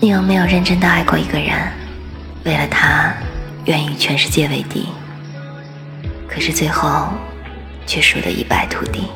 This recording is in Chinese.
你有没有认真的爱过一个人？为了他，愿与全世界为敌，可是最后却输得一败涂地。